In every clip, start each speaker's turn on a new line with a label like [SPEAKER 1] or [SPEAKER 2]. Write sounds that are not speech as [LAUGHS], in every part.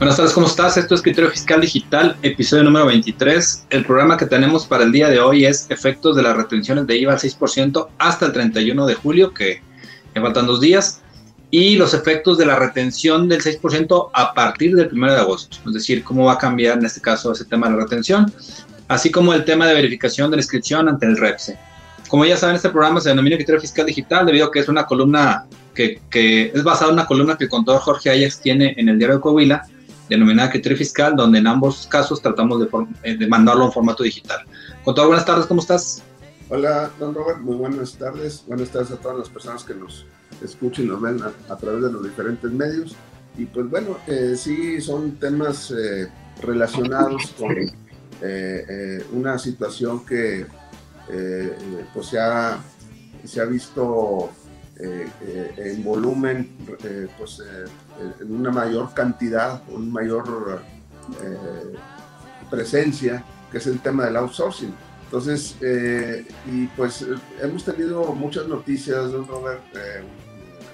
[SPEAKER 1] Buenas tardes, ¿cómo estás? Esto es Criterio Fiscal Digital, episodio número 23. El programa que tenemos para el día de hoy es efectos de las retenciones de IVA al 6% hasta el 31 de julio, que faltan dos días, y los efectos de la retención del 6% a partir del 1 de agosto, es decir, cómo va a cambiar en este caso ese tema de la retención, así como el tema de verificación de la inscripción ante el REPSE. Como ya saben, este programa se denomina Criterio Fiscal Digital debido a que es una columna que, que es basada en una columna que el contador Jorge Ayax tiene en el diario de Coahuila, denominada criterio fiscal, donde en ambos casos tratamos de, eh, mandarlo en formato digital. Contador, buenas tardes, ¿cómo estás?
[SPEAKER 2] Hola, don Robert, muy buenas tardes. Buenas tardes a todas las personas que nos escuchen y nos ven a, través de los diferentes medios. Y pues bueno, eh, sí son temas eh, relacionados con una situación que pues se ha, se ha visto en volumen pues en una mayor cantidad, una mayor eh, presencia, que es el tema del outsourcing. Entonces, eh, y pues hemos tenido muchas noticias, don Robert, eh,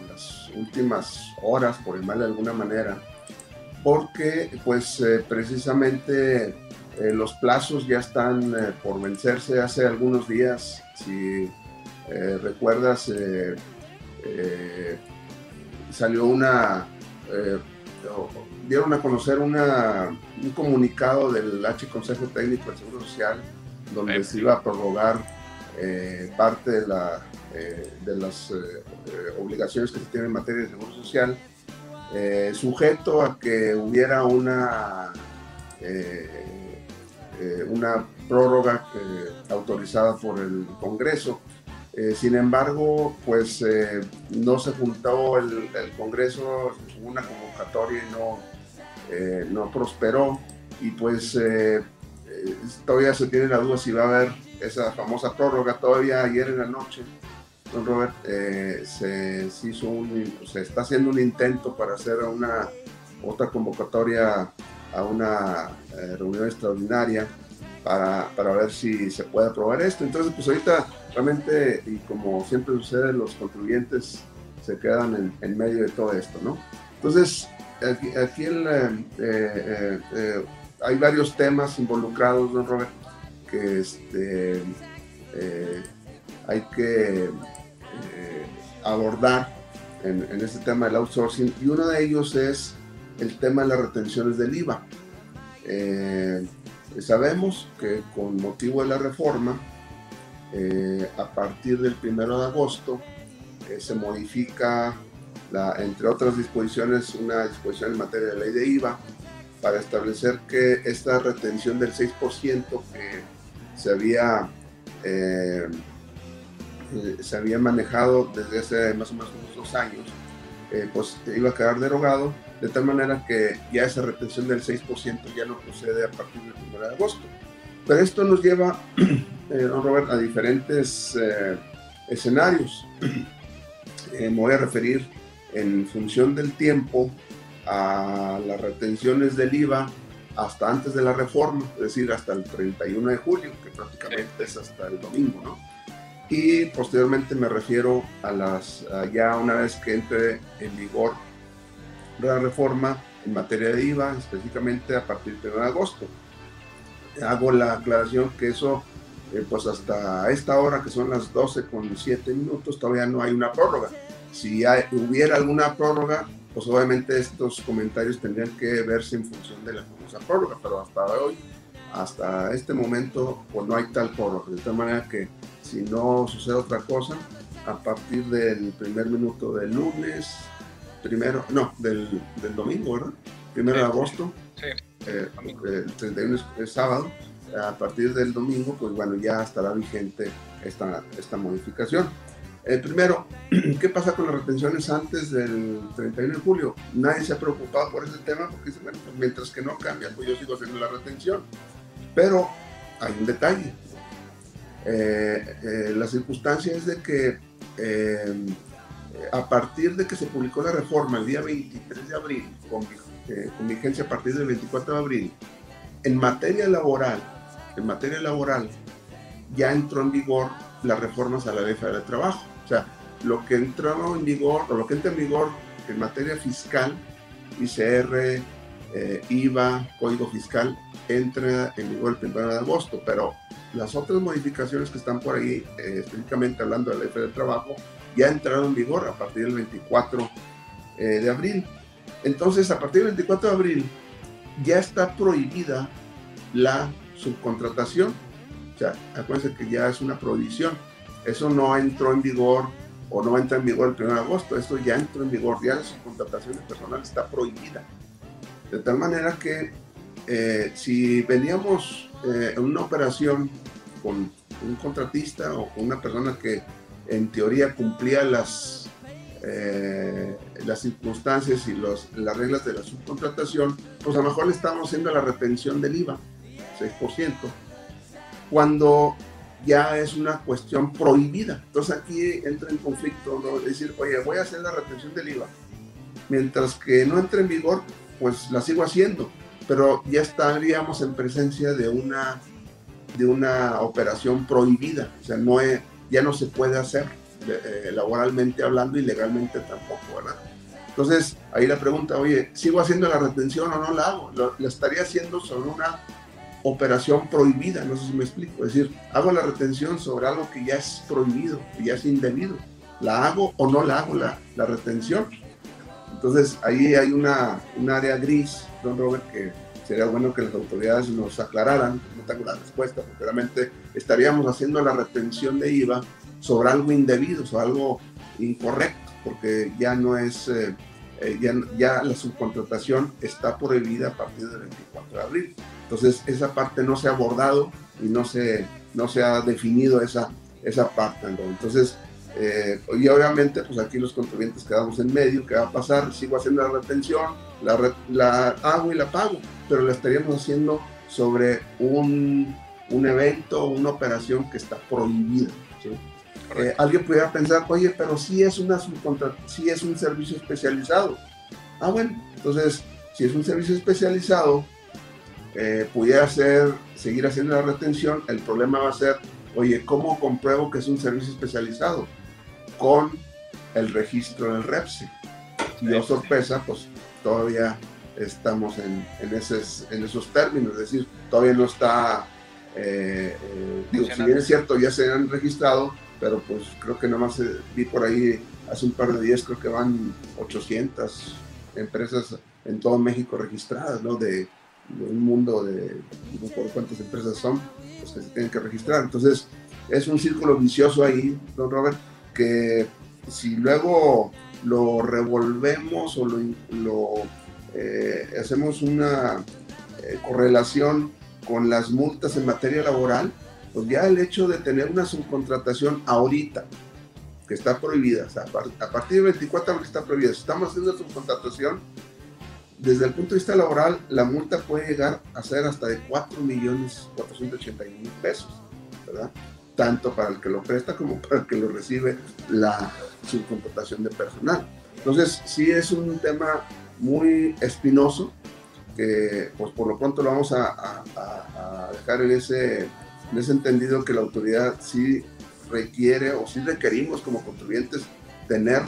[SPEAKER 2] en las últimas horas, por llamarle de alguna manera, porque pues precisamente los plazos ya están por vencerse hace algunos días. Si recuerdas, salió una eh, dieron a conocer una, un comunicado del H Consejo Técnico del Seguro Social donde se iba a prorrogar eh, parte de, la, eh, de las obligaciones que se tienen en materia de Seguro Social, sujeto a que hubiera una, una prórroga autorizada por el Congreso eh, sin embargo, pues eh, no se juntó el, Congreso, hubo una convocatoria y no, eh, prosperó. Y pues todavía se tiene la duda si va a haber esa famosa prórroga. Todavía ayer en la noche, don Robert, se, hizo se está haciendo un intento para hacer una otra convocatoria a una reunión extraordinaria para, para ver si se puede aprobar esto. Entonces, pues ahorita realmente, y como siempre sucede, los contribuyentes se quedan en, medio de todo esto, ¿no? Entonces, aquí, aquí eh, eh, eh, hay varios temas involucrados, ¿no, Robert? Que este, hay que abordar en, en, este tema del outsourcing, y uno de ellos es el tema de las retenciones del IVA. Sabemos que con motivo de la reforma, eh, a partir del 1 de agosto eh, se modifica, entre otras disposiciones, una disposición en materia de ley de IVA para establecer que esta retención del 6% que se había, eh, se había manejado desde hace más o menos unos dos años, pues iba a quedar derogado, de tal manera que ya esa retención del 6% ya no procede a partir del 1 de agosto. Pero esto nos lleva [CLEARS THROAT] eh, don Robert, a diferentes eh, escenarios. [CLEARS THROAT] Eh, me voy a referir en función del tiempo a las retenciones del IVA hasta antes de la reforma, es decir, hasta el 31 de julio, que prácticamente es hasta el domingo, ¿no? Y posteriormente me refiero a las, ya una vez que entre en vigor la reforma en materia de IVA, específicamente a partir del 1 de agosto. Hago la aclaración que eso eh, pues hasta esta hora, que son las 12 con 7 minutos, todavía no hay una prórroga. Si hubiera alguna prórroga, pues obviamente estos comentarios tendrían que verse en función de la famosa prórroga, pero hasta hoy, hasta este momento, pues no hay tal prórroga. De tal manera que si no sucede otra cosa, a partir del primer minuto del lunes, primero, no, del, del domingo, ¿verdad? Primero de agosto, sí. Eh, el 31 es sábado, a partir del domingo, pues bueno, ya estará vigente esta, esta modificación. Eh, primero, [CLEARS THROAT] ¿qué pasa con las retenciones antes del 31 de julio? Nadie se ha preocupado por ese tema porque bueno, pues mientras que no cambia, pues yo sigo haciendo la retención. Pero hay un detalle. Eh, eh, la circunstancia es de que a partir de que se publicó la reforma el día 23 de abril, con, con vigencia a partir del 24 de abril, en materia laboral, en materia laboral ya entró en vigor las reformas a la Ley Federal de Trabajo. O sea, lo que entró en vigor, o lo que entra en vigor en materia fiscal, ICR, eh, IVA, código fiscal, entra en vigor el 1 de agosto, pero las otras modificaciones que están por ahí, eh, específicamente hablando del F del trabajo, ya entraron en vigor a partir del 24 eh, de abril. Entonces, a partir del 24 de abril, ya está prohibida la subcontratación. O sea, acuérdense que ya es una prohibición. Eso no entró en vigor o no entra en vigor el 1 de agosto. Esto ya entró en vigor. Ya la subcontratación de personal está prohibida. De tal manera que eh, si veníamos eh, en una operación con un contratista o con una persona que en teoría cumplía las, eh, las circunstancias y los, las reglas de la subcontratación, pues a lo mejor le estamos haciendo la retención del IVA, 6%, cuando ya es una cuestión prohibida. Entonces aquí entra en conflicto, ¿no? decir, oye, voy a hacer la retención del IVA. Mientras que no entre en vigor, pues la sigo haciendo, pero ya estaríamos en presencia de una, de una operación prohibida, o sea, no ya no se puede hacer eh, laboralmente hablando y legalmente tampoco, ¿verdad? Entonces, ahí la pregunta, oye, ¿sigo haciendo la retención o no la hago? Lo, la estaría haciendo sobre una operación prohibida, no sé si me explico, es decir, hago la retención sobre algo que ya es prohibido, que ya es indebido, ¿la hago o no la hago la, la retención? Entonces ahí hay una, un área gris, don Robert, que sería bueno que las autoridades nos aclararan, no tengo la respuesta, porque realmente estaríamos haciendo la retención de IVA sobre algo indebido, sobre algo incorrecto, porque ya no es, eh, eh, ya, ya, la subcontratación está prohibida a partir del 24 de abril. Entonces esa parte no se ha abordado y no se, no se ha definido esa, esa parte. ¿no? Entonces eh, y obviamente, pues aquí los contribuyentes quedamos en medio, ¿qué va a pasar? Sigo haciendo la retención, la, la hago y la pago, pero la estaríamos haciendo sobre un, un evento una operación que está prohibida. Eh, alguien pudiera pensar, oye, pero si es, una si es un servicio especializado. Ah, bueno, entonces, si es un servicio especializado, eh, pudiera ser, seguir haciendo la retención, el problema va a ser, oye, ¿cómo compruebo que es un servicio especializado? Con el registro del REPSI. Y oh sorpresa, pues todavía estamos en, en, esos, en esos términos, es decir, todavía no está, eh, eh, digo, si bien es cierto, ya se han registrado, pero pues creo que nomás más vi por ahí hace un par de días, creo que van 800 empresas en todo México registradas, ¿no? De, un mundo de, no por cuántas empresas son, pues que se tienen que registrar. Entonces, es un círculo vicioso ahí, don Robert, que si luego lo revolvemos o lo, eh, hacemos una eh, correlación con las multas en materia laboral, pues ya el hecho de tener una subcontratación ahorita, que está prohibida, a, partir del 24 de está prohibida, si estamos haciendo subcontratación, desde el punto de vista laboral, la multa puede llegar a ser hasta de 4 millones 481 mil pesos, ¿verdad? Tanto para el que lo presta como para el que lo recibe la subcontratación de personal. Entonces, sí es un tema muy espinoso que pues por lo pronto lo vamos a, dejar en ese, en ese entendido que la autoridad sí requiere o sí requerimos como contribuyentes tener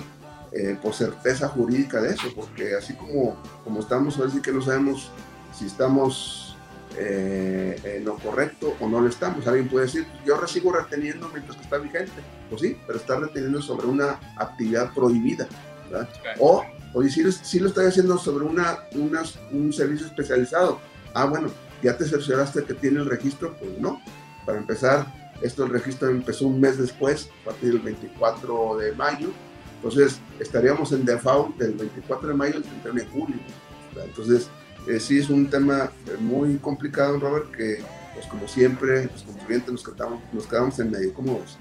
[SPEAKER 2] eh, pues certeza jurídica de eso, porque así como, como estamos, a sí que no sabemos si estamos eh, en lo correcto o no lo estamos. Alguien puede decir, yo sigo reteniendo mientras que está vigente. Pues sí, pero está reteniendo sobre una actividad prohibida. O, oye, si lo estoy haciendo sobre una, un servicio especializado. Ah, bueno, ya te cercioraste que tiene el registro, pues no. Para empezar, esto el registro empezó un mes después, a partir del 24 de mayo. Entonces, estaríamos en default del 24 de mayo al 31 de julio. Entonces, eh, sí es un tema eh, muy complicado, Robert, que pues como siempre, los contribuyentes nos quedamos, nos quedamos en medio. ¿Cómo ves?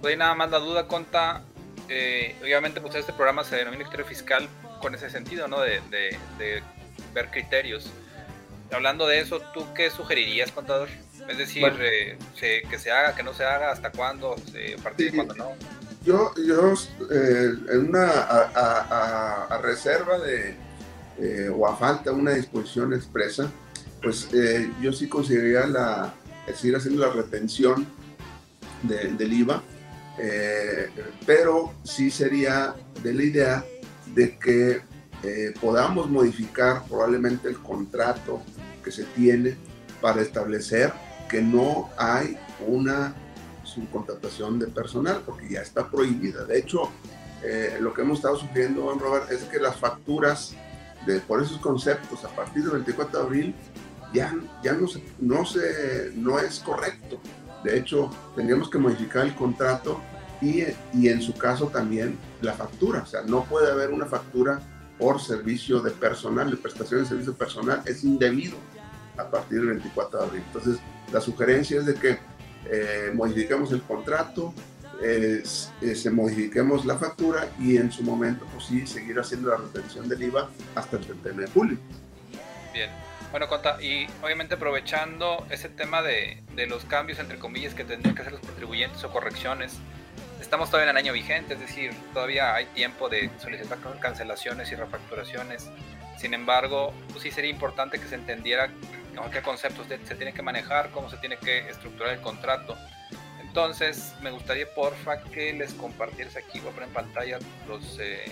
[SPEAKER 3] Pues nada más la duda, Conta. Eh, obviamente, pues este programa se denomina criterio fiscal con ese sentido, ¿no? De, de, ver criterios. Hablando de eso, ¿tú qué sugerirías, contador? Es decir, que se haga, que no se haga, hasta cuándo, a partir de cuándo no.
[SPEAKER 2] Yo, yo en una a reserva de, eh, o a falta de una disposición expresa, pues eh, yo sí consideraría la, seguir haciendo la retención del IVA, eh, pero sí sería de la idea de que eh, podamos modificar probablemente el contrato que se tiene para establecer que no hay una subcontratación de personal, porque ya está prohibida. De hecho, eh, lo que hemos estado sufriendo, Robert, es que las facturas de, por esos conceptos a partir del 24 de abril ya, ya no, se, no, se, no es correcto. De hecho, tendríamos que modificar el contrato y, y en su caso también la factura. O sea, no puede haber una factura por servicio de personal, de prestación de servicio personal, es indebido a partir del 24 de abril. Entonces, la sugerencia es de que eh, modifiquemos el contrato, eh, se modifiquemos la factura y en su momento, pues sí, seguir haciendo la retención del IVA hasta el 31 de julio.
[SPEAKER 1] Bien. Bueno, Conta, y obviamente aprovechando ese tema de, de los cambios, entre comillas, que tendrían que hacer los contribuyentes o correcciones, estamos todavía en el año vigente, es decir, todavía hay tiempo de solicitar cancelaciones y refacturaciones. Sin embargo, pues sí sería importante que se entendiera qué conceptos se tienen que manejar, cómo se tiene que estructurar el contrato. Entonces, me gustaría, porfa, que les compartieras aquí, voy a poner en pantalla los, eh,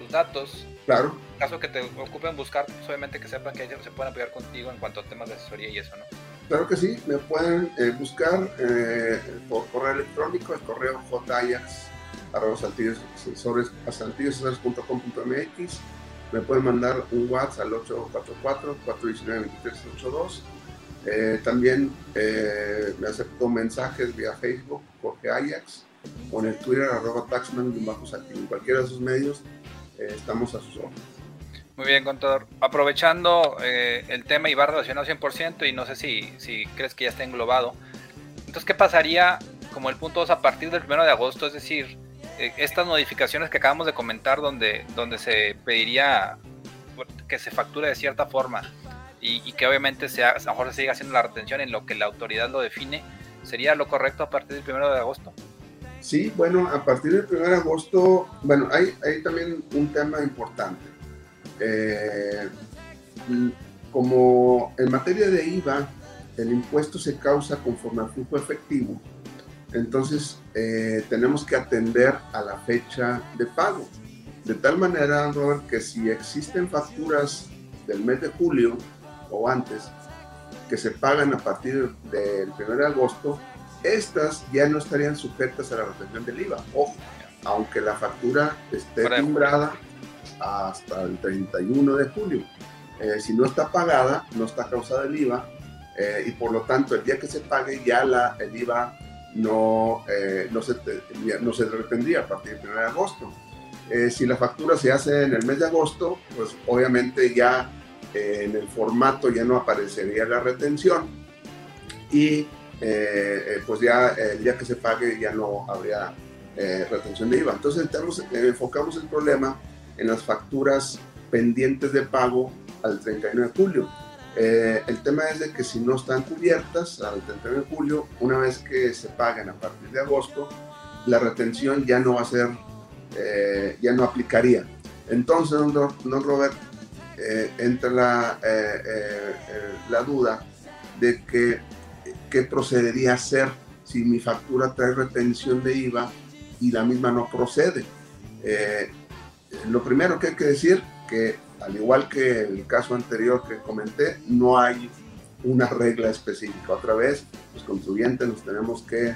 [SPEAKER 1] los datos.
[SPEAKER 2] Claro.
[SPEAKER 1] En caso que te ocupen buscar, pues, obviamente que sepan que ellos se pueden apoyar contigo en cuanto a temas de asesoría y eso, ¿no?
[SPEAKER 2] Claro que sí, me pueden eh, buscar eh, por correo electrónico, el correo jayax me pueden mandar un WhatsApp al 844-419-2382. Eh, también eh, me acepto mensajes vía Facebook, Jorge Ajax, o en el Twitter, arroba taxman, En cualquiera de esos medios eh, estamos a sus órdenes.
[SPEAKER 1] Muy bien, contador. Aprovechando eh, el tema y va relacionado 100% y no sé si, si crees que ya está englobado. Entonces, ¿qué pasaría como el punto 2 a partir del 1 de agosto? Es decir, eh, estas modificaciones que acabamos de comentar donde, donde se pediría que se facture de cierta forma y, que obviamente sea, a lo mejor se siga haciendo la retención en lo que la autoridad lo define, ¿sería lo correcto a partir del 1 de agosto?
[SPEAKER 2] Sí, bueno, a partir del 1 de agosto, bueno, hay, hay también un tema importante. Eh, como en materia de IVA, el impuesto se causa conforme al flujo efectivo, entonces eh, tenemos que atender a la fecha de pago. De tal manera, Robert, que si existen facturas del mes de julio o antes que se pagan a partir del 1 de agosto, estas ya no estarían sujetas a la retención del IVA. Ojo, aunque la factura esté timbrada hasta el 31 de julio. Eh, si no está pagada, no está causada el IVA eh, y por lo tanto el día que se pague ya la, el IVA no, eh, no, se, no se retendría a partir del 1 de agosto. Si la factura se hace en el mes de agosto, pues obviamente ya eh, en el formato ya no aparecería la retención y pues ya el día que se pague ya no habría retención de IVA. Entonces estamos, enfocamos el problema en las facturas pendientes de pago al 31 de julio eh, el tema es de que si no están cubiertas al 31 de julio, una vez que se paguen a partir de agosto, la retención ya no va a ser, eh, ya no aplicaría. Entonces, don, Robert, eh, entra la, la duda de que qué procedería hacer si mi factura trae retención de IVA y la misma no procede. lo primero que hay que decir que al igual que el caso anterior que comenté, no hay una regla específica. Otra vez, los contribuyentes nos tenemos que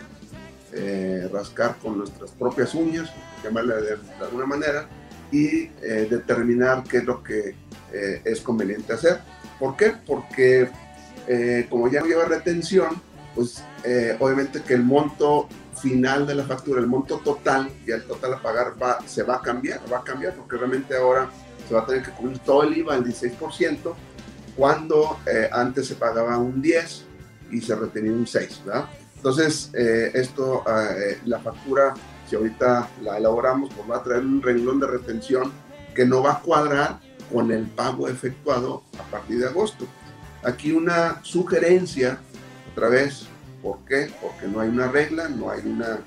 [SPEAKER 2] eh, rascar con nuestras propias uñas, llamarle de, alguna manera, y eh, determinar qué es lo que eh, es conveniente hacer. ¿Por qué? Porque como ya no lleva retención, pues obviamente que el monto final de la factura, el monto total, y el total a pagar va, se va a cambiar, va a cambiar porque realmente ahora se va a tener que cubrir todo el IVA al 16%, cuando eh, antes se pagaba un 10 y se retenía un 6, ¿verdad? Entonces, eh, esto, eh, la factura, si ahorita la elaboramos, pues va a traer un renglón de retención que no va a cuadrar con el pago efectuado a partir de agosto. Aquí una sugerencia, otra vez, ¿por qué? Porque no hay una regla, no hay una,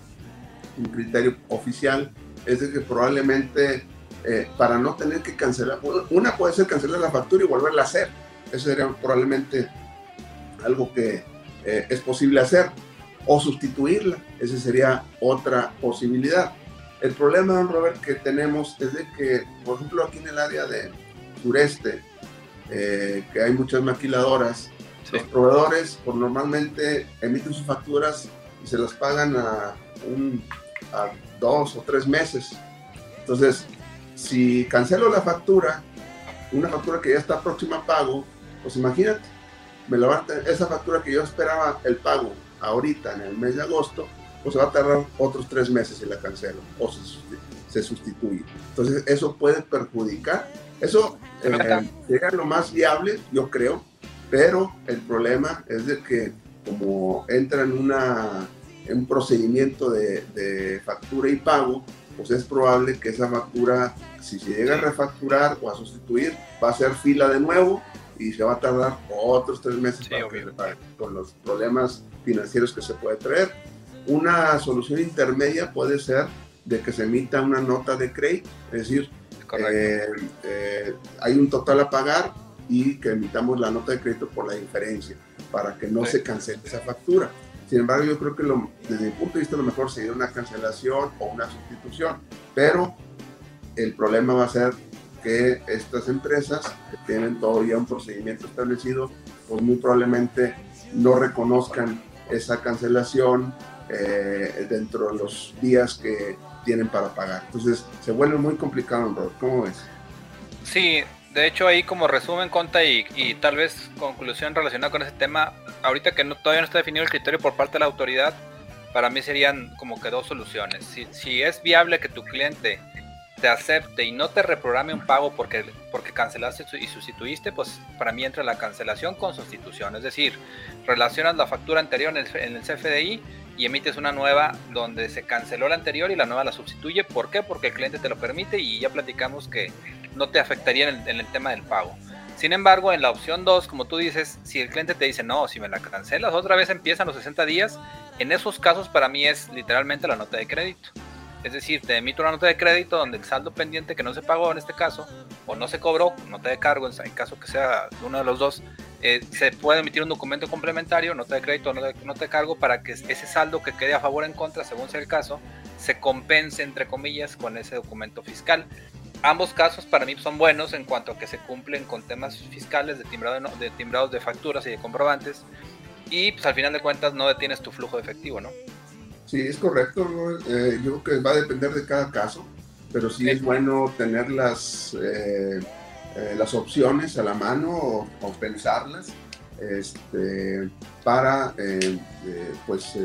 [SPEAKER 2] un criterio oficial, es de que probablemente eh, para no tener que cancelar. Una puede ser cancelar la factura y volverla a hacer. Eso sería probablemente algo que eh, es posible hacer. O sustituirla. Esa sería otra posibilidad. El problema, don Robert, que tenemos es de que, por ejemplo, aquí en el área de sureste, eh, que hay muchas maquiladoras, los proveedores por normalmente emiten sus facturas y se las pagan a, un, a dos o tres meses. Entonces, si cancelo la factura, una factura que ya está próxima a pago, pues imagínate, me la esa factura que yo esperaba el pago ahorita en el mes de agosto, pues va a tardar otros tres meses y la cancelo o se, sustituye. Entonces eso puede perjudicar. Eso eh, lo más viable, yo creo, pero el problema es de que como entra en, una, un procedimiento de, factura y pago, pues es probable que esa factura, si se llega a refacturar o a sustituir, va a ser fila de nuevo y se va a tardar otros tres meses para con los problemas financieros que se puede traer. Una solución intermedia puede ser de que se emita una nota de crédito, es decir, eh, eh, hay un total a pagar y que emitamos la nota de crédito por la diferencia para que no se cancele esa factura. Sin embargo, yo creo que lo, desde mi punto de vista lo mejor sería una cancelación o una sustitución, pero el problema va a ser que estas empresas que tienen todavía un procedimiento establecido, pues muy probablemente no reconozcan esa cancelación eh, dentro de los días que tienen para pagar. Entonces se vuelve muy complicado, ¿Cómo ves?
[SPEAKER 1] Sí, de hecho ahí como resumen, Conta, y, tal vez conclusión relacionada con ese tema, ahorita que no, todavía no está definido el criterio por parte de la autoridad, para mí serían como que dos soluciones. Si, es viable que tu cliente te acepte y no te reprograme un pago porque, porque cancelaste y sustituiste, pues para mí entra la cancelación con sustitución. Es decir, relacionas la factura anterior en el, CFDI y emites una nueva donde se canceló la anterior y la nueva la sustituye. ¿Por qué? Porque el cliente te lo permite y ya platicamos que no te afectaría en el, tema del pago. Sin embargo, en la opción 2, como tú dices, si el cliente te dice, no, si me la cancelas, otra vez empiezan los 60 días, en esos casos para mí es literalmente la nota de crédito. Es decir, te emito una nota de crédito donde el saldo pendiente que no se pagó en este caso, o no se cobró, nota de cargo, en caso que sea uno de los dos, eh, se puede emitir un documento complementario, nota de crédito o nota de cargo, para que ese saldo que quede a favor o en contra, según sea el caso, se compense, entre comillas, con ese documento fiscal. Ambos casos para mí son buenos en cuanto a que se cumplen con temas fiscales de, timbrado de timbrados de facturas y de comprobantes, y pues al final de cuentas no detienes tu flujo de efectivo, ¿no?
[SPEAKER 2] Sí, es correcto. Eh, yo creo que va a depender de cada caso, pero sí es bueno tener las, eh, eh, las opciones a la mano o, pensarlas este, para pues,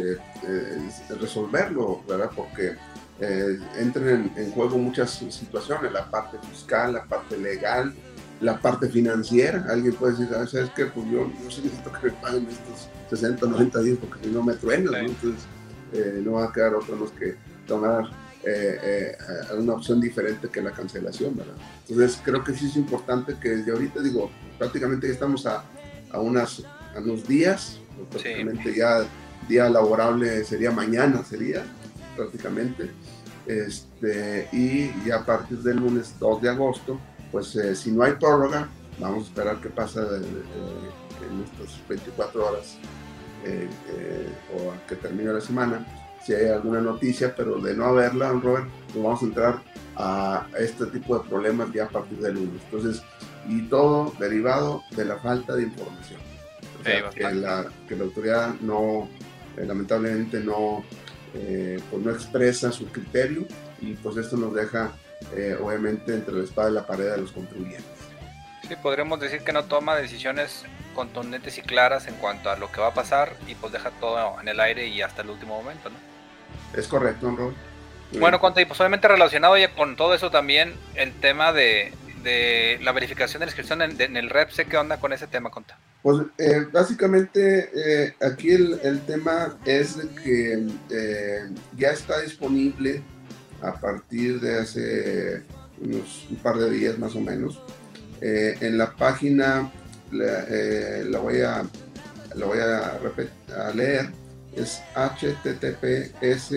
[SPEAKER 2] resolverlo, ¿verdad? Porque entran en, juego muchas situaciones, la parte fiscal, la parte legal, la parte financiera. Alguien puede decir, ah, ¿sabes qué? Pues yo, no necesito que me paguen estos 60, 90 días porque si no me truenan, Entonces, eh, no va a quedar otro más que tomar eh, eh, una opción diferente que la cancelación, ¿verdad? Entonces creo que sí es importante que desde ahorita, digo, prácticamente ya estamos a, a, unas, a unos días, prácticamente ya día laborable sería mañana, sería prácticamente, este, y ya a partir del lunes 2 de agosto, pues si no hay prórroga, vamos a esperar qué pasa en estas 24 horas eh, eh, o a que termine la semana, si hay alguna noticia, pero de no haberla, Robert, pues vamos a entrar a este tipo de problemas ya a partir del lunes. Entonces, y todo derivado de la falta de información. que, la, que, la, autoridad no, eh, lamentablemente no, pues no expresa su criterio y pues esto nos deja obviamente entre la espada y la pared de los contribuyentes.
[SPEAKER 1] Sí, podríamos decir que no toma decisiones contundentes y claras en cuanto a lo que va a pasar y pues deja todo en el aire y hasta el último momento, ¿no?
[SPEAKER 2] Es correcto, Ron.
[SPEAKER 1] Bueno, y pues obviamente relacionado ya con todo eso también el tema de, la verificación de la inscripción en, el REPSE, ¿qué onda con ese tema, Conta?
[SPEAKER 2] Pues eh, básicamente eh, aquí el, tema es que eh, ya está disponible a partir de hace unos un par de días más o menos en la página la, voy a la voy a, leer es https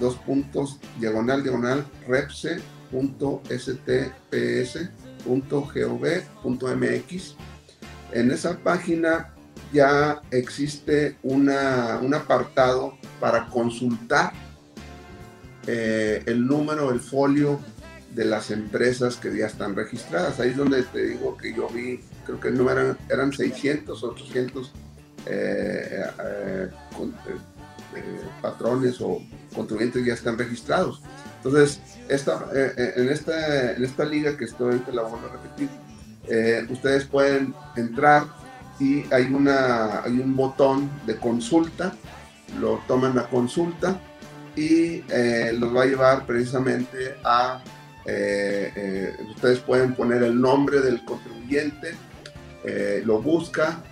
[SPEAKER 2] dos puntos diagonal diagonal repse.stps.gov.mx en esa página ya existe una, un apartado para consultar eh, el número, el folio de las empresas que ya están registradas. Ahí es donde te digo que yo vi, creo que número eran, eran 600, 800 eh, eh, patrones o contribuyentes ya están registrados. Entonces, esta, en, esta, en esta liga que estoy, te la voy a repetir, ustedes pueden entrar y hay, una, hay un botón de consulta, lo toman a consulta y eh, los va a llevar precisamente a, eh, eh, ustedes pueden poner el nombre del contribuyente, lo busca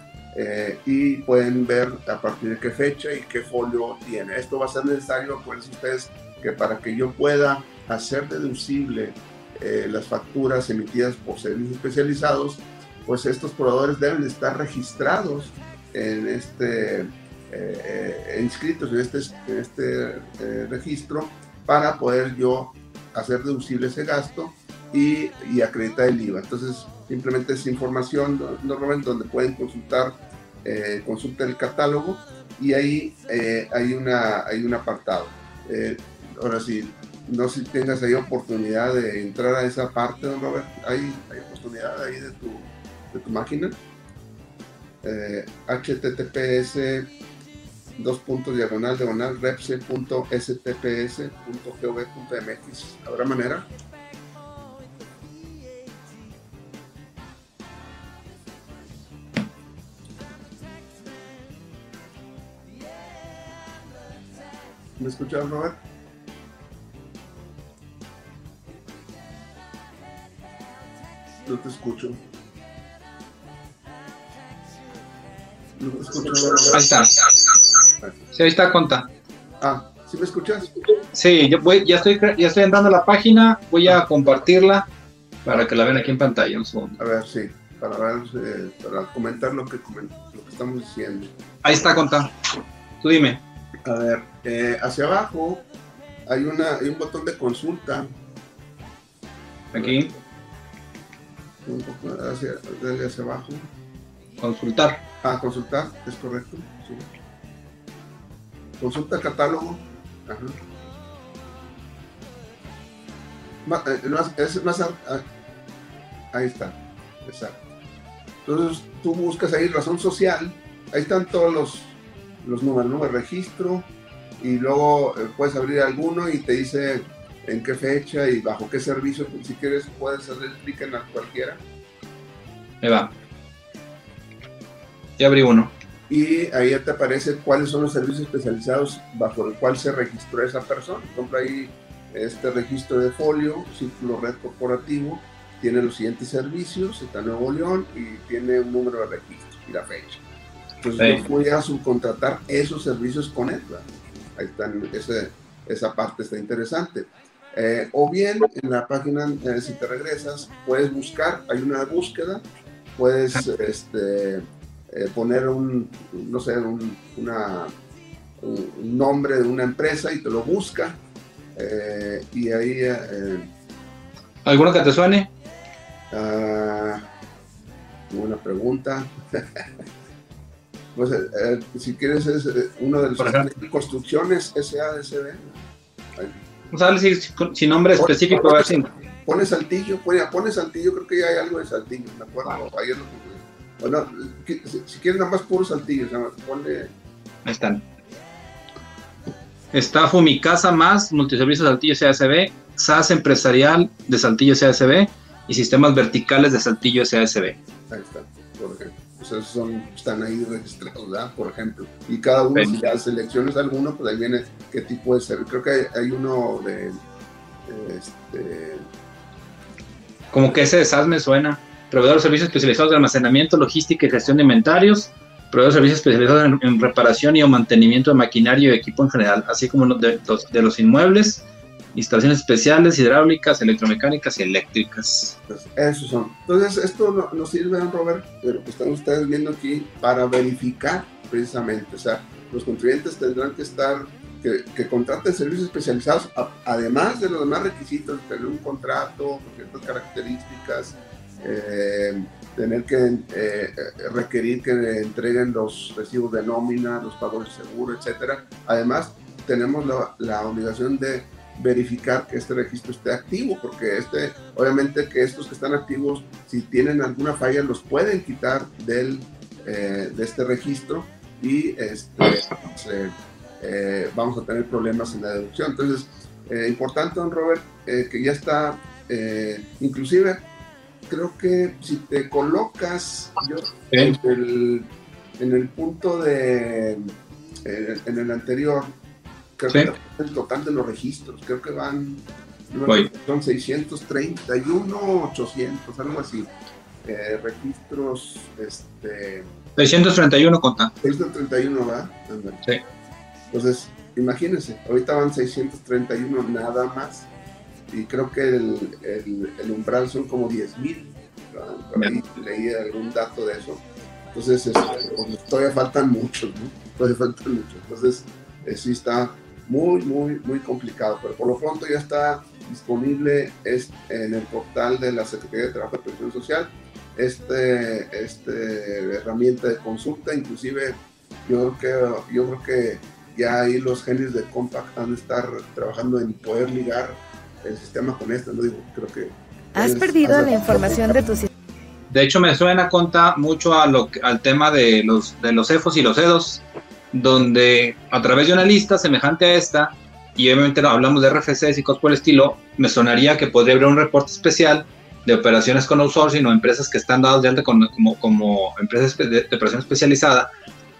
[SPEAKER 2] y pueden ver a partir de qué fecha y qué folio tiene. Esto va a ser necesario, pues ustedes, que para que yo pueda hacer deducible las facturas emitidas por servicios especializados, pues estos proveedores deben estar registrados en este eh, inscritos en este, este eh, registro para poder yo hacer deducible ese gasto y, y, acreditar el IVA. Entonces, simplemente es información normalmente donde pueden consultar, eh, el catálogo y ahí eh, hay, una, hay un apartado. ahora sí, no si tengas ahí oportunidad de entrar a esa parte, don Robert. ¿Hay, hay oportunidad ahí de tu, de tu máquina? https dos puntos diagonal diagonal repse.stps.gov.mx. ¿Habrá manera? ¿Me escuchas, Robert? No te escucho.
[SPEAKER 1] No te escucho. Ahí está. Sí, ahí está Conta.
[SPEAKER 2] Ah, ¿sí me escuchas?
[SPEAKER 1] Sí, yo voy, ya estoy ya estoy entrando a la página, voy a compartirla para que la vean aquí en pantalla un segundo.
[SPEAKER 2] A ver, sí, para ver, eh, para comentar lo que, lo que estamos diciendo.
[SPEAKER 1] Ahí está Conta. Tú dime.
[SPEAKER 2] A ver, eh, hacia abajo hay, una, hay un botón de consulta.
[SPEAKER 1] Aquí.
[SPEAKER 2] Un poco hacia, hacia abajo.
[SPEAKER 1] Consultar.
[SPEAKER 2] Ah, consultar, es correcto. Sí. Consulta el catálogo. Ajá. Es más, ahí está. Exacto. Entonces tú buscas ahí razón social. Ahí están todos los, los números, ¿no? El registro. Y luego eh, puedes abrir alguno y te dice en qué fecha y bajo qué servicio. Si quieres, puedes hacer clic en cualquiera.
[SPEAKER 1] Ahí va. Ya abrí uno
[SPEAKER 2] y ahí te aparece cuáles son los servicios especializados bajo el cual se registró esa persona. Por ejemplo, ahí este registro de folio, Círculo Red Corporativo, tiene los siguientes servicios, está Nuevo León y tiene un número de registro y la fecha. Entonces yo voy a subcontratar esos servicios con él. Ahí están, ese, esa parte está interesante. Eh, o bien en la página, eh, si te regresas, puedes buscar, hay una búsqueda, puedes este, eh, poner un, no sé, un, una, un, nombre de una empresa y te lo busca. Y ahí...
[SPEAKER 1] ¿Alguno que te suene?
[SPEAKER 2] Uh, buena pregunta. [LAUGHS] pues si quieres es uno de los construcciones SADCB.
[SPEAKER 1] No sabes si, si, nombre específico.
[SPEAKER 2] Pone, Saltillo, pone, pone Saltillo, creo que ya hay algo de Saltillo, me acuerdo. Ayer lo bueno, si quieres nada más puro saltillo, ponle...
[SPEAKER 1] Ahí están. Está Fumicasa más Multiservicios Saltillo CASB, SAS Empresarial de Saltillo CASB y Sistemas Verticales de Saltillo
[SPEAKER 2] CASB. Ahí está, por ejemplo. Pues son, están ahí registrados, ¿verdad? Por ejemplo. Y cada uno, si ya selecciones alguno, pues ahí viene qué tipo de servicio. Creo que hay, uno de. Este...
[SPEAKER 1] Como que ese de SAS me suena proveedor de servicios especializados de almacenamiento, logística y gestión de inventarios, proveedor de servicios especializados en, reparación y o mantenimiento de maquinaria y equipo en general, así como de, de los inmuebles, instalaciones especiales, hidráulicas, electromecánicas y eléctricas.
[SPEAKER 2] Pues esos son. Entonces, esto nos sirve, Robert, de lo que están ustedes viendo aquí, para verificar precisamente. O sea, los contribuyentes tendrán que estar, que, que contraten servicios especializados, además de los demás requisitos, tener un contrato con ciertas características, eh, tener que eh, requerir que entreguen los recibos de nómina, los pagos de seguro, etcétera. Además, tenemos la, obligación de verificar que este registro esté activo, porque este, obviamente que estos que están activos, si tienen alguna falla, los pueden quitar del, eh, de este registro y este, eh, vamos a tener problemas en la deducción. Entonces, importante, don Robert, que ya está, inclusive creo que si te colocas en, el, en, el, punto de, en el anterior, creo que el total de los registros, creo que van, son 631, 800, algo así. Eh, registros, este...
[SPEAKER 1] 631 conta.
[SPEAKER 2] 631, ¿verdad?
[SPEAKER 1] Sí.
[SPEAKER 2] Entonces, imagínense, ahorita van 631 nada más y creo que el, el, umbral son como 10 mil. leí algún dato de eso. Entonces, este, pues, todavía faltan muchos, ¿no? Todavía faltan muchos. Entonces, eh, sí está muy, muy, muy complicado, pero por lo pronto ya está disponible es, en el portal de la Secretaría de Trabajo y Previsión Social este, este herramienta de consulta, inclusive yo creo que, yo creo que ya ahí los genios de Compact van a estar trabajando en poder ligar el sistema con este, no digo, creo que...
[SPEAKER 4] ¿Has perdido la información de tu sistema?
[SPEAKER 1] De hecho, me suena conta mucho a lo, al tema de los, de los EFOS y los EDOS, donde a través de una lista semejante a esta, y obviamente hablamos de RFCs y cosas por el estilo, me sonaría que podría haber un reporte especial de operaciones con outsourcing o empresas que están dadas de alta como, como, empresas de, operación especializada,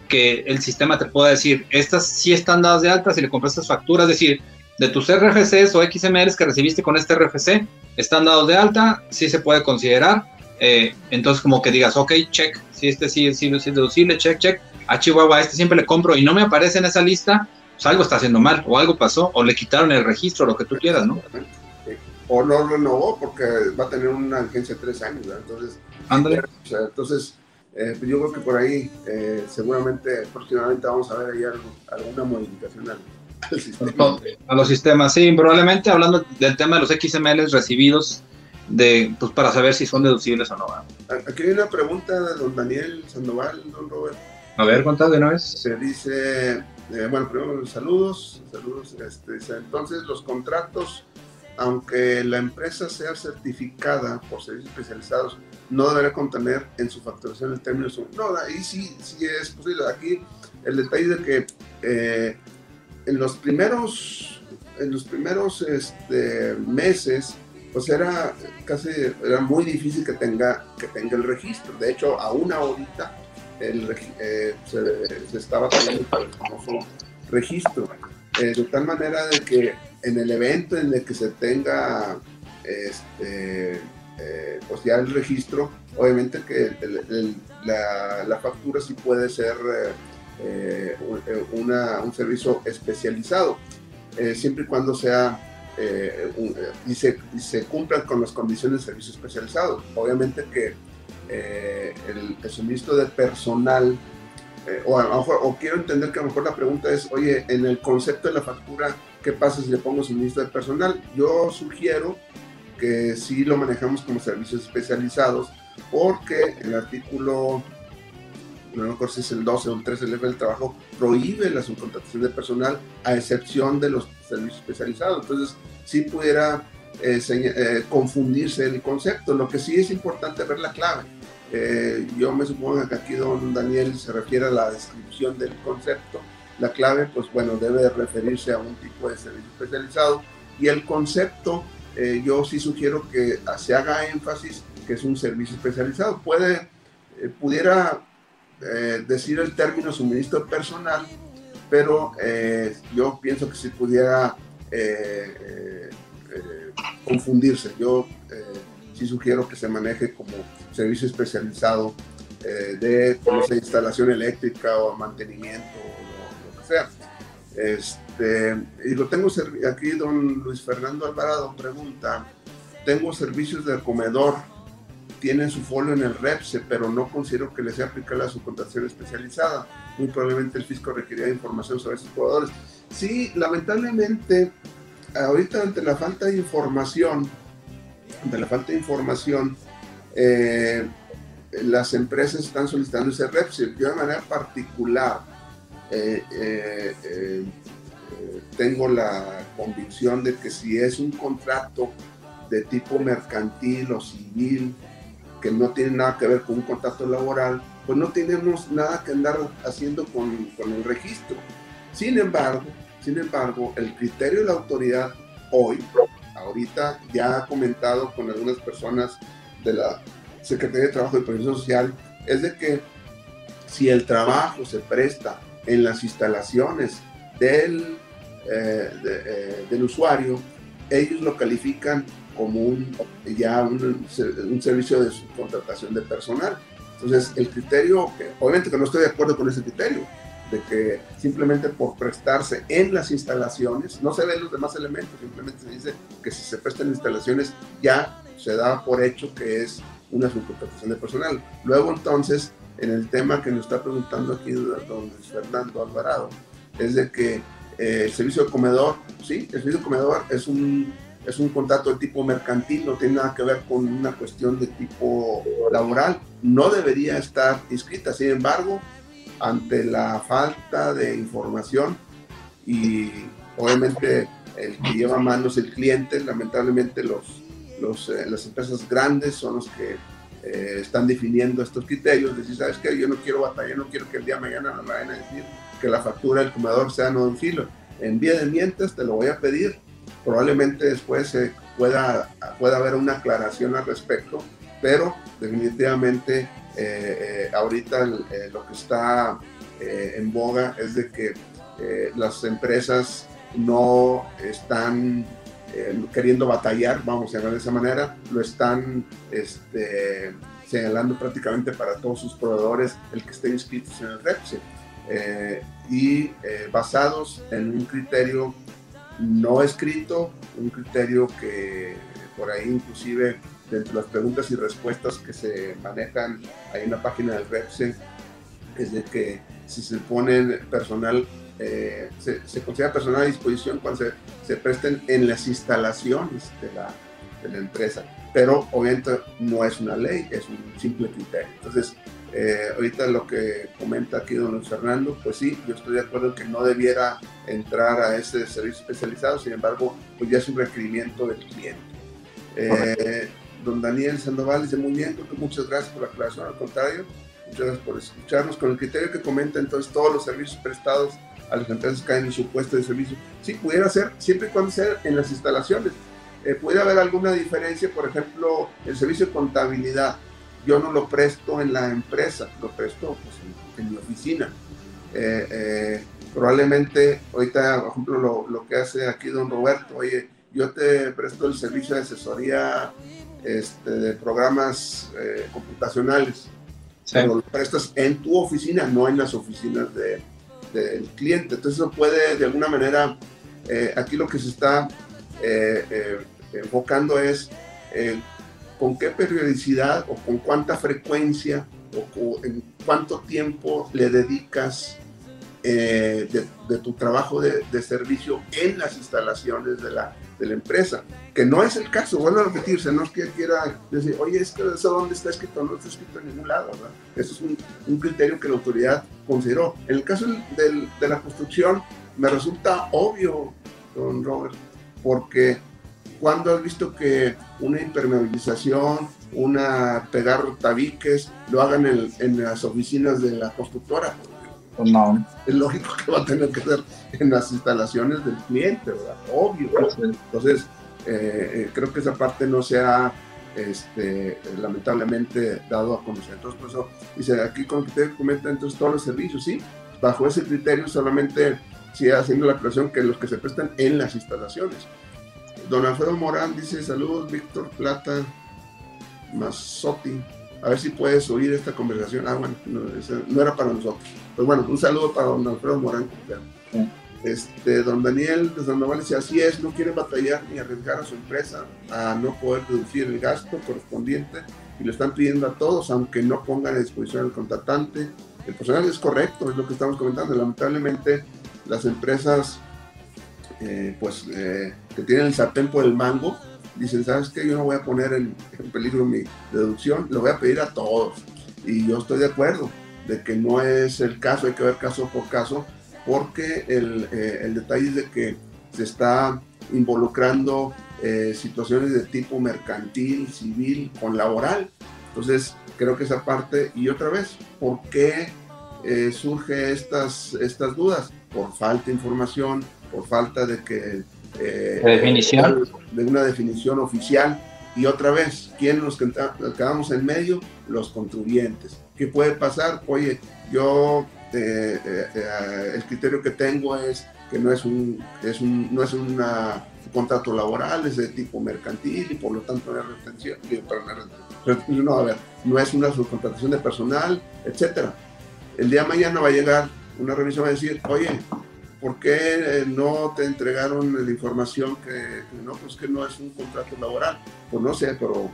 [SPEAKER 1] que el sistema te pueda decir, estas sí están dadas de alta si le compras estas facturas, es decir, de tus RFCs o XMLs que recibiste con este RFC, están dados de alta, sí se puede considerar, eh, entonces como que digas, ok, check, si este sí, sí, sí es deducible, check, check, a Chihuahua este siempre le compro y no me aparece en esa lista, pues algo está haciendo mal, o algo pasó, o le quitaron el registro, lo que tú quieras, ¿no?
[SPEAKER 2] O no renovó porque va a tener una agencia de tres años, ¿verdad? Entonces,
[SPEAKER 1] Ándale.
[SPEAKER 2] entonces eh, pues yo creo que por ahí eh, seguramente próximamente vamos a ver ahí alguna modificación al,
[SPEAKER 1] sistema. A los sistemas, sí, probablemente hablando del tema de los XMLs recibidos, de, pues para saber si son deducibles o no.
[SPEAKER 2] Aquí hay una pregunta de don Daniel Sandoval, don Robert.
[SPEAKER 1] A ver, contad de una vez.
[SPEAKER 2] Se dice, eh, bueno, primero saludos, saludos. Este, entonces, los contratos, aunque la empresa sea certificada por servicios especializados, no deberá contener en su facturación el término. No, ahí sí, sí es posible. Aquí el detalle de que eh, en los primeros, en los primeros este, meses, pues era casi, era muy difícil que tenga, que tenga el registro. De hecho, aún ahorita el, eh, se, estaba teniendo el famoso registro. Eh, de tal manera de que en el evento en el que se tenga este, eh, pues el registro, obviamente que la, factura sí puede ser un servicio especializado, siempre y cuando sea y, se, y se cumplan con las condiciones de servicio especializado. Obviamente que eh, el, suministro de personal, eh, o, o, quiero entender que a lo mejor la pregunta es, oye, en el concepto de la factura, ¿qué pasa si le pongo suministro de personal? Yo sugiero que sí lo manejamos como servicios especializados, porque el artículo, no recuerdo si es el 12 o el 13 del trabajo, prohíbe la subcontratación de personal a excepción de los servicios especializados. Entonces, si pudiera eh, confundirse el concepto. Lo que sí es importante ver la clave. Eh, yo me supongo que aquí don Daniel se refiere a la descripción del concepto. La clave, pues bueno, debe referirse a un tipo de servicio especializado. Y el concepto, eh, yo sí sugiero que se haga énfasis que es un servicio especializado. Puede, eh, pudiera decir el término suministro personal, pero yo pienso que si pudiera confundirse. Yo sí sugiero que se maneje como servicio especializado eh, de instalación eléctrica o mantenimiento o lo, que sea. Este, y lo tengo aquí, don Luis Fernando Alvarado pregunta, tengo servicios de comedor, tienen su folio en el REPSE, pero no considero que les sea aplicable a su contratación especializada. Muy probablemente el fisco requería información sobre estos jugadores. Sí, lamentablemente, ahorita ante la falta de información, ante la falta de información, eh, las empresas están solicitando ese REPSI. Yo de manera particular, eh, eh, eh, tengo la convicción de que si es un contrato de tipo mercantil o civil, que no tiene nada que ver con un contrato laboral, pues no tenemos nada que andar haciendo con, con el registro. Sin embargo, sin embargo, el criterio de la autoridad hoy, ahorita ya ha comentado con algunas personas de la Secretaría de Trabajo y Previsión Social, es de que si el trabajo se presta en las instalaciones del, eh, eh, del usuario, ellos lo califican como un, ya un, un, servicio de contratación de personal. Entonces, el criterio, obviamente que no estoy de acuerdo con ese criterio, de que simplemente por prestarse en las instalaciones, no se ven los demás elementos, simplemente se dice que si se prestan instalaciones ya se da por hecho que es una subcontratación de personal. Luego entonces, en el tema que nos está preguntando aquí don Fernando Alvarado, es de que eh, el servicio de comedor, sí, el servicio de comedor es un, es un contrato de tipo mercantil, no tiene nada que ver con una cuestión de tipo laboral, no debería estar inscrita, sin embargo, ante la falta de información y obviamente el que lleva manos el cliente, lamentablemente los, eh, las empresas grandes son los que eh, están definiendo estos criterios, decir, ¿sabes qué? Yo no quiero batallar, no quiero que el día de mañana me vayan a decir que la factura del comedor sea no filo. En vía de mientras te lo voy a pedir, probablemente después se pueda, pueda haber una aclaración al respecto, pero definitivamente eh, ahorita lo que está en boga es de que las empresas no están queriendo batallar, vamos a llamar de esa manera, lo están este, señalando prácticamente para todos sus proveedores el que esté inscritos en el REPSE. y basados en un criterio no escrito, un criterio que por ahí inclusive dentro de las preguntas y respuestas que se manejan en la página del REPSE, es de que si se pone personal, eh, se, considera personal a disposición cuando se, se, presten en las instalaciones de la, de la, empresa. Pero obviamente no es una ley, es un simple criterio. Entonces, eh, ahorita lo que comenta aquí don Luis Fernando, pues sí, yo estoy de acuerdo en que no debiera entrar a ese servicio especializado, sin embargo, pues ya es un requerimiento del cliente. Eh, don Daniel Sandoval dice muy bien, muchas gracias por la aclaración, al contrario, muchas gracias por escucharnos. Con el criterio que comenta entonces todos los servicios prestados a las empresas caen en su puesto de servicio. Sí, pudiera ser, siempre y cuando sea en las instalaciones. Eh, puede haber alguna diferencia, por ejemplo, el servicio de contabilidad. Yo no lo presto en la empresa, lo presto pues, en, mi oficina. Eh, eh, probablemente, ahorita, por ejemplo, lo, lo que hace aquí don Roberto, oye, yo te presto el servicio de asesoría este, de programas eh, computacionales. Pero lo prestas en tu oficina, no en las oficinas del de, cliente. Entonces eso puede de alguna manera, eh, aquí lo que se está eh, enfocando es con qué periodicidad o con cuánta frecuencia o, en cuánto tiempo le dedicas de, de, tu trabajo de, de, servicio en las instalaciones de la, de la empresa, que no es el caso, vuelvo a repetirse, no es que quiera decir, oye, es que eso dónde está escrito, no está escrito en ningún lado, ¿verdad? Eso es un, un criterio que la autoridad consideró. En el caso del, de la construcción, me resulta obvio, don Robert, porque cuando has visto que una impermeabilización, una pegar tabiques, lo hagan en, en las oficinas de la constructora?
[SPEAKER 1] Pues no.
[SPEAKER 2] Es lógico que va a tener que ser en las instalaciones del cliente, ¿verdad? Obvio. Entonces, eh, eh, creo que esa parte no se ha este, lamentablemente dado a conocer. Entonces, por eso, dice, aquí con que te comenta entonces todos los servicios, ¿sí? Bajo ese criterio solamente sigue haciendo la aclaración que los que se prestan en las instalaciones. Don Alfredo Morán dice, saludos, Víctor Plata, Mazotti. A ver si puedes oír esta conversación. Ah, bueno, no, era para nosotros. Pues bueno, un saludo para don Alfredo Morán. Este, don Daniel de Sandoval dice, así es, no quiere batallar ni arriesgar a su empresa a no poder reducir el gasto correspondiente y lo están pidiendo a todos, aunque no pongan a disposición al contratante. El personal es correcto, es lo que estamos comentando. Lamentablemente, las empresas eh, pues, eh, que tienen el sartén por el mango, dicen, ¿sabes qué? Yo no voy a poner en, peligro mi deducción, lo voy a pedir a todos. Y yo estoy de acuerdo de que no es el caso, hay que ver caso por caso, porque el, el detalle es de que se está involucrando situaciones de tipo mercantil, civil, con laboral. Entonces, creo que esa parte, y otra vez, ¿por qué eh, surge estas, estas dudas? Por falta de información, por falta de que...
[SPEAKER 1] Eh, definición.
[SPEAKER 2] De una definición oficial. Y otra vez, ¿quién nos quedamos en medio? Los contribuyentes. ¿Qué puede pasar? Oye, yo, eh, eh, el criterio que tengo es que no es un, es un, no es una contrato laboral, es de tipo mercantil y por lo tanto no es retención, no, a ver, no es una subcontratación de personal, etcétera. El día de mañana va a llegar una revisión va a decir, oye, ¿por qué eh, no te entregaron la información que, no, pues que no es un contrato laboral? Pues no sé, pero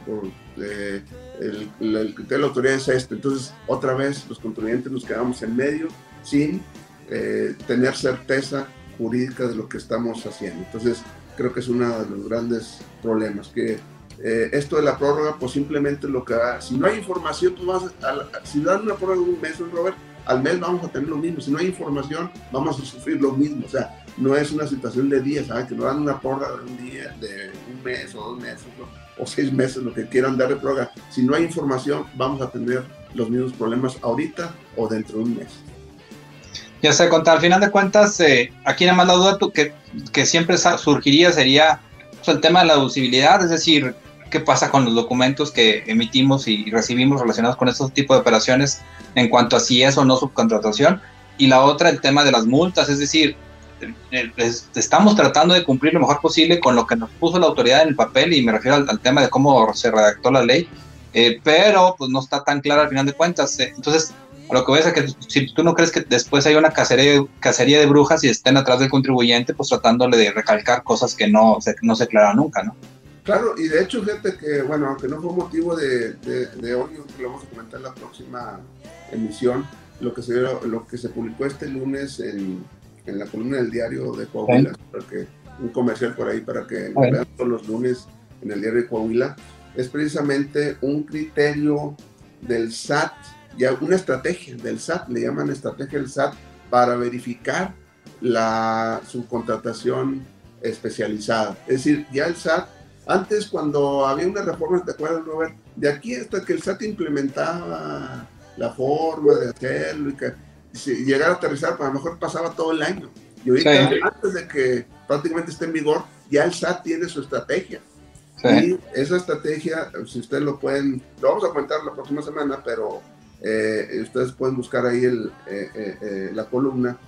[SPEAKER 2] eh, el, criterio de la autoridad es este. Entonces, otra vez, los contribuyentes nos quedamos en medio sin eh, tener certeza jurídica de lo que estamos haciendo. Entonces, creo que es uno de los grandes problemas, que eh, esto de la prórroga, pues simplemente lo que da, si no hay información, pues vas a, si dan una prórroga de un mes, Robert, al mes vamos a tener lo mismo, si no hay información, vamos a sufrir lo mismo, o sea, no es una situación de días, ¿sabes? Que nos dan una prórroga de un día, de un mes o dos meses, o seis meses, lo que quieran dar de prórroga, si no hay información, vamos a tener los mismos problemas ahorita o dentro de un mes.
[SPEAKER 1] Ya sé, contar, al final de cuentas, eh, aquí nada más la duda que, que siempre surgiría sería pues, el tema de la deducibilidad, es decir, qué pasa con los documentos que emitimos y recibimos relacionados con estos tipos de operaciones en cuanto a si es o no subcontratación. Y la otra, el tema de las multas, es decir, estamos tratando de cumplir lo mejor posible con lo que nos puso la autoridad en el papel y me refiero al, tema de cómo se redactó la ley, eh, pero pues no está tan clara al final de cuentas. Eh, entonces, lo que voy a decir es que si tú no crees que después hay una cacería, cacería de brujas y estén atrás del contribuyente, pues tratándole de recalcar cosas que no se, no se aclaran nunca, ¿no?
[SPEAKER 2] Claro, y de hecho, fíjate que, bueno, aunque no fue motivo de, de, hoy, lo vamos a comentar en la próxima emisión, lo que se, lo que se publicó este lunes en, en la columna del diario de Coahuila, porque un comercial por ahí para que vean todos los lunes en el diario de Coahuila, es precisamente un criterio del SAT ya una estrategia del SAT, le llaman estrategia del SAT para verificar la subcontratación especializada. Es decir, ya el SAT, antes cuando había una reforma, ¿te acuerdas, Robert? De aquí hasta que el SAT implementaba la forma de hacerlo y que si llegara a aterrizar, pues a lo mejor pasaba todo el año. Y ahorita, antes de que prácticamente esté en vigor, ya el SAT tiene su estrategia. Y esa estrategia, si ustedes lo pueden, lo vamos a comentar la próxima semana, pero eh, ustedes pueden buscar ahí el, eh, eh, la columna.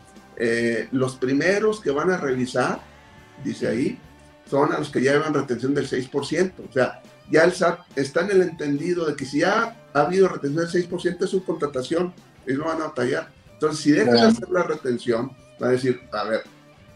[SPEAKER 2] los primeros que van a revisar, dice ahí, son a los que ya llevan retención del 6%. O sea, ya el SAT está en el entendido de que si ya ha habido retención del 6% es su contratación, ellos lo van a tallar. Entonces, si dejas de hacer la retención, va a decir, a ver,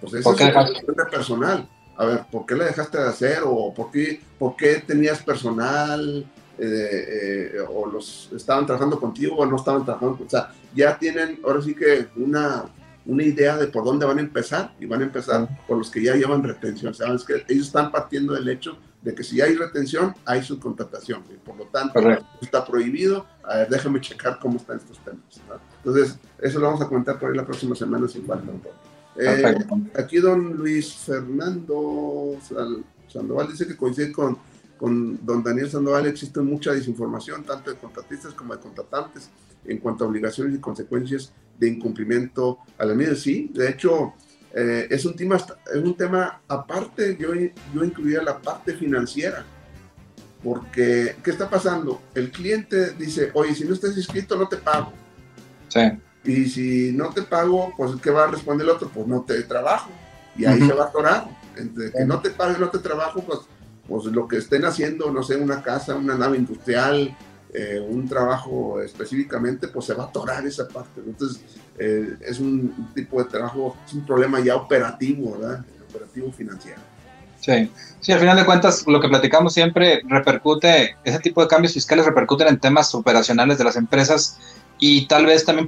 [SPEAKER 2] pues esa es retención de personal. A ver, ¿por qué la dejaste de hacer? ¿O por qué, por qué tenías personal? Eh, eh, o los estaban trabajando contigo o no estaban trabajando, o sea, ya tienen ahora sí que una, una idea de por dónde van a empezar y van a empezar por los que ya llevan retención, sabes que ellos están partiendo del hecho de que si hay retención, hay subcontratación y por lo tanto está prohibido, a ver, déjame checar cómo están estos temas. Entonces, eso lo vamos a comentar por ahí la próxima semana sin falta. Eh, aquí don Luis Fernando Sandoval dice que coincide con con don Daniel Sandoval existe mucha desinformación, tanto de contratistas como de contratantes, en cuanto a obligaciones y consecuencias de incumplimiento a la medida. Sí, de hecho, eh, es, un tema, es un tema aparte, yo, yo incluía la parte financiera, porque ¿qué está pasando? El cliente dice, oye, si no estás inscrito, no te pago.
[SPEAKER 1] Sí.
[SPEAKER 2] Y si no te pago, pues ¿qué va a responder el otro? Pues no te trabajo. Y ahí se va a atorar. Entre que no te pague, no te trabajo, pues pues lo que estén haciendo, no sé, una casa, una nave industrial, eh, un trabajo específicamente, pues se va a atorar esa parte. Entonces, eh, es un tipo de trabajo, es un problema ya operativo, ¿verdad? Operativo financiero.
[SPEAKER 1] Sí, sí, al final de cuentas, lo que platicamos siempre repercute, ese tipo de cambios fiscales repercuten en temas operacionales de las empresas y tal vez también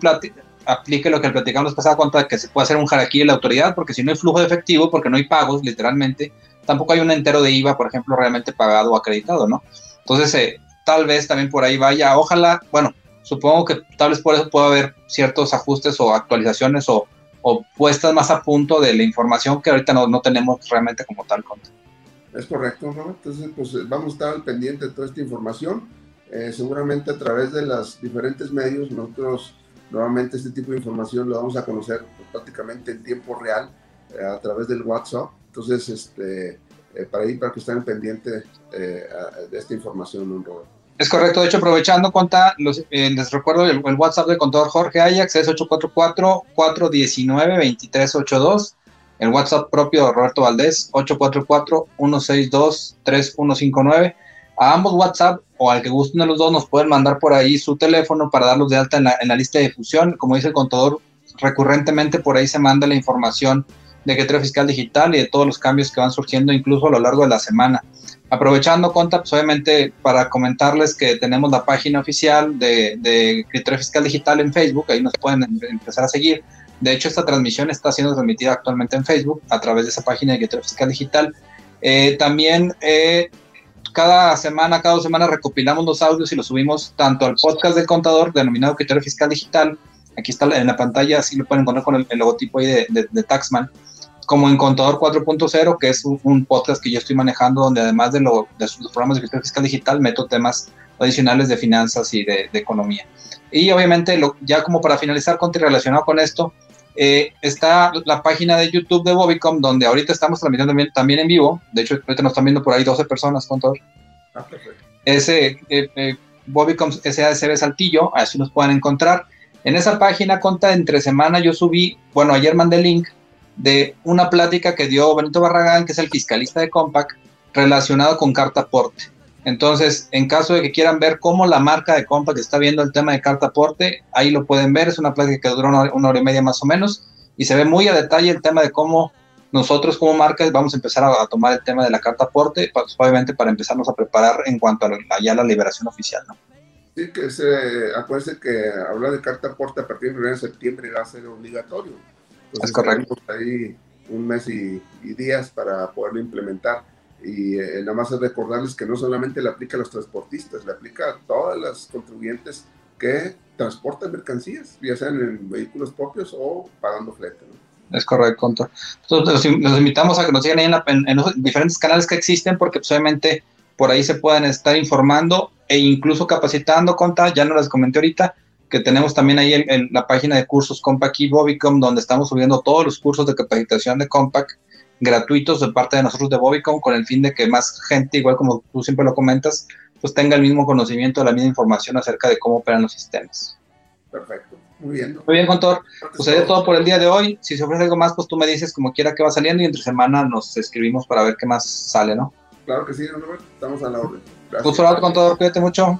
[SPEAKER 1] aplique lo que platicamos pasada cuenta que se puede hacer un jaraquí de la autoridad, porque si no hay flujo de efectivo, porque no hay pagos, literalmente, tampoco hay un entero de IVA, por ejemplo, realmente pagado o acreditado, ¿no? Entonces, eh, tal vez también por ahí vaya, ojalá, bueno, supongo que tal vez por eso pueda haber ciertos ajustes o actualizaciones o o puestas más a punto de la información que ahorita no, no tenemos realmente como tal.
[SPEAKER 2] Es correcto, ¿no? Entonces, pues vamos a estar al pendiente de toda esta información. Eh, seguramente a través de los diferentes medios, nosotros nuevamente este tipo de información lo vamos a conocer prácticamente en tiempo real eh, a través del WhatsApp. Entonces, este, eh, para ir, para que estén pendientes de esta información, ¿no, Robert?
[SPEAKER 1] Es correcto, de hecho, aprovechando, cuenta, los, les recuerdo el, WhatsApp del contador Jorge Ajax es 844-419-2382. El WhatsApp propio de Roberto Valdés, 844-162-3159. A ambos WhatsApp o al que gusten de los dos nos pueden mandar por ahí su teléfono para darlos de alta en la lista de difusión. Como dice el contador, recurrentemente por ahí se manda la información de criterio fiscal digital y de todos los cambios que van surgiendo incluso a lo largo de la semana. Aprovechando, Conta, pues obviamente para comentarles que tenemos la página oficial de, de criterio fiscal digital en Facebook, ahí nos pueden em, empezar a seguir. De hecho, esta transmisión está siendo transmitida actualmente en Facebook a través de esa página de criterio fiscal digital. Eh, también eh, cada semana, cada dos semanas recopilamos los audios y los subimos tanto al podcast del contador denominado criterio fiscal digital. Aquí está en la pantalla, así lo pueden encontrar con el, logotipo ahí de, de Taxman como en Contador 4.0, que es un, podcast que yo estoy manejando, donde además de, lo, de los programas de fiscal digital, meto temas adicionales de finanzas y de, economía. Y obviamente, lo, ya como para finalizar, con relacionado con esto, eh, está la página de YouTube de Bobicom, donde ahorita estamos transmitiendo también, en vivo. De hecho, ahorita nos están viendo por ahí 12 personas, contador. Ah, Ese eh, eh, Bobicom SASB Saltillo, así nos pueden encontrar. En esa página, conta entre semana, yo subí, bueno, ayer mandé el link de una plática que dio Benito Barragán, que es el fiscalista de Compaq, relacionado con carta aporte. Entonces, en caso de que quieran ver cómo la marca de Compaq está viendo el tema de carta aporte, ahí lo pueden ver. Es una plática que duró una, hora y media más o menos y se ve muy a detalle el tema de cómo nosotros como marcas vamos a empezar a, tomar el tema de la carta aporte, pues, obviamente para empezarnos a preparar en cuanto a, ya la liberación oficial. ¿no?
[SPEAKER 2] Sí, que se, acuérdense que hablar de carta aporte a partir del 1 de septiembre va a ser obligatorio
[SPEAKER 1] es correcto.
[SPEAKER 2] ahí un mes y, días para poderlo implementar. Y eh, nada más es recordarles que no solamente le aplica a los transportistas, le aplica a todas las contribuyentes que transportan mercancías, ya sean en vehículos propios o pagando flete.
[SPEAKER 1] Es correcto, Entonces, los, invitamos a que nos sigan ahí en, los diferentes canales que existen, porque pues, obviamente por ahí se pueden estar informando e incluso capacitando, Conta, ya no les comenté ahorita, que tenemos también ahí en, la página de cursos Compact y Bobicom, donde estamos subiendo todos los cursos de capacitación de Compact gratuitos de parte de nosotros de Bobicom, con el fin de que más gente, igual como tú siempre lo comentas, pues tenga el mismo conocimiento, la misma información acerca de cómo operan los sistemas.
[SPEAKER 2] Perfecto. Muy bien.
[SPEAKER 1] Muy bien, Contor. Pues sería todo por el día de hoy. Si se ofrece algo más, pues tú me dices como quiera que va saliendo y entre semana nos escribimos para ver qué más sale, ¿no?
[SPEAKER 2] Claro que sí, Robert. Estamos a la orden.
[SPEAKER 1] Gracias. Gusto Contador. Cuídate mucho.